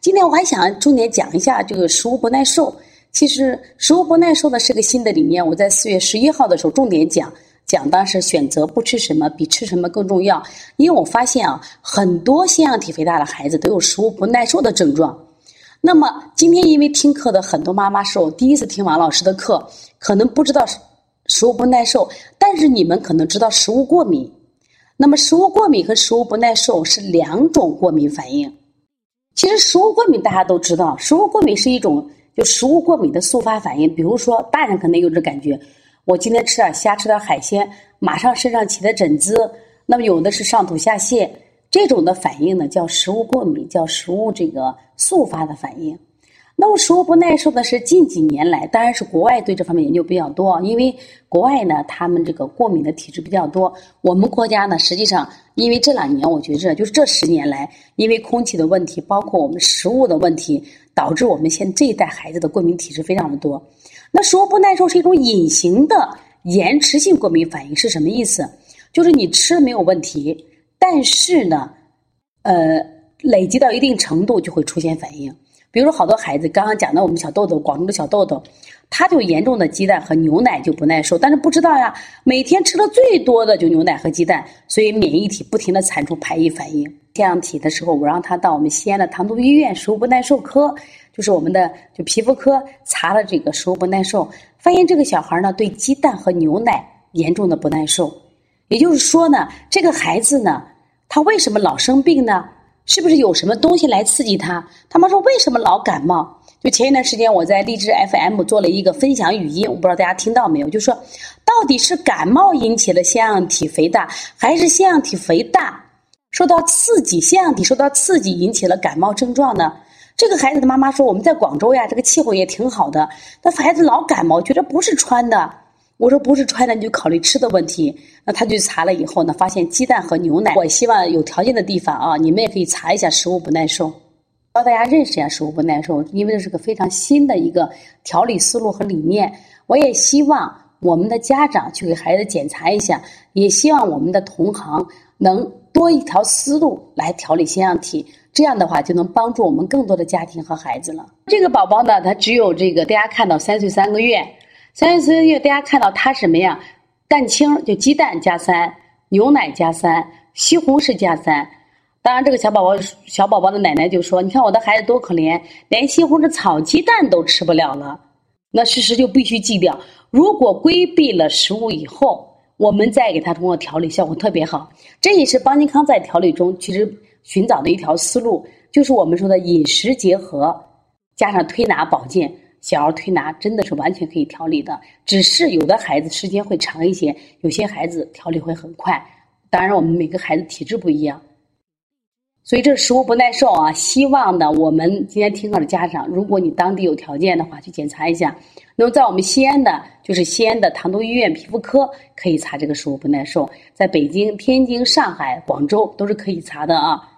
今天我还想重点讲一下这个食物不耐受。其实食物不耐受呢是个新的理念，我在四月十一号的时候重点讲，讲当时选择不吃什么比吃什么更重要。因为我发现啊，很多腺样体肥大的孩子都有食物不耐受的症状。那么今天因为听课的很多妈妈是我第一次听王老师的课，可能不知道食物不耐受，但是你们可能知道食物过敏。那么食物过敏和食物不耐受是两种过敏反应。其实食物过敏大家都知道，食物过敏是一种就食物过敏的速发反应。比如说大人可能有这感觉，我今天吃点虾，吃点海鲜，马上身上起的疹子。那么有的是上吐下泻，这种的反应呢叫食物过敏，叫食物这个速发的反应。那么食物不耐受的是近几年来，当然是国外对这方面研究比较多，因为国外呢，他们这个过敏的体质比较多。我们国家呢，实际上因为这两年，我觉着就是这十年来，因为空气的问题，包括我们食物的问题，导致我们现这一代孩子的过敏体质非常的多。那食物不耐受是一种隐形的延迟性过敏反应，是什么意思？就是你吃没有问题，但是呢，呃，累积到一定程度就会出现反应。比如说，好多孩子刚刚讲的，我们小豆豆，广州的小豆豆，他就严重的鸡蛋和牛奶就不耐受，但是不知道呀，每天吃的最多的就牛奶和鸡蛋，所以免疫体不停的产出排异反应。腺样体的时候，我让他到我们西安的唐都医院食物不耐受科，就是我们的就皮肤科查了这个食物不耐受，发现这个小孩呢对鸡蛋和牛奶严重的不耐受，也就是说呢，这个孩子呢，他为什么老生病呢？是不是有什么东西来刺激他？他妈说为什么老感冒？就前一段时间我在荔枝 FM 做了一个分享语音，我不知道大家听到没有？就说到底是感冒引起了腺样体肥大，还是腺样体肥大受到刺激，腺样体受到刺激引起了感冒症状呢？这个孩子的妈妈说我们在广州呀，这个气候也挺好的，那孩子老感冒，觉得不是穿的。我说不是穿的，你就考虑吃的问题。那他就查了以后呢，发现鸡蛋和牛奶。我希望有条件的地方啊，你们也可以查一下食物不耐受，教大家认识一下食物不耐受，因为这是个非常新的一个调理思路和理念。我也希望我们的家长去给孩子检查一下，也希望我们的同行能多一条思路来调理腺样体，这样的话就能帮助我们更多的家庭和孩子了。这个宝宝呢，他只有这个大家看到三岁三个月。三四个月，大家看到它什么呀？蛋清就鸡蛋加三，牛奶加三，西红柿加三。当然，这个小宝宝小宝宝的奶奶就说：“你看我的孩子多可怜，连西红柿炒鸡蛋都吃不了了。”那事实就必须记掉。如果规避了食物以后，我们再给他通过调理，效果特别好。这也是邦尼康在调理中其实寻找的一条思路，就是我们说的饮食结合加上推拿保健。小儿推拿真的是完全可以调理的，只是有的孩子时间会长一些，有些孩子调理会很快。当然，我们每个孩子体质不一样，所以这食物不耐受啊。希望呢，我们今天听课的家长，如果你当地有条件的话，去检查一下。那么，在我们西安的，就是西安的唐都医院皮肤科可以查这个食物不耐受，在北京、天津、上海、广州都是可以查的啊。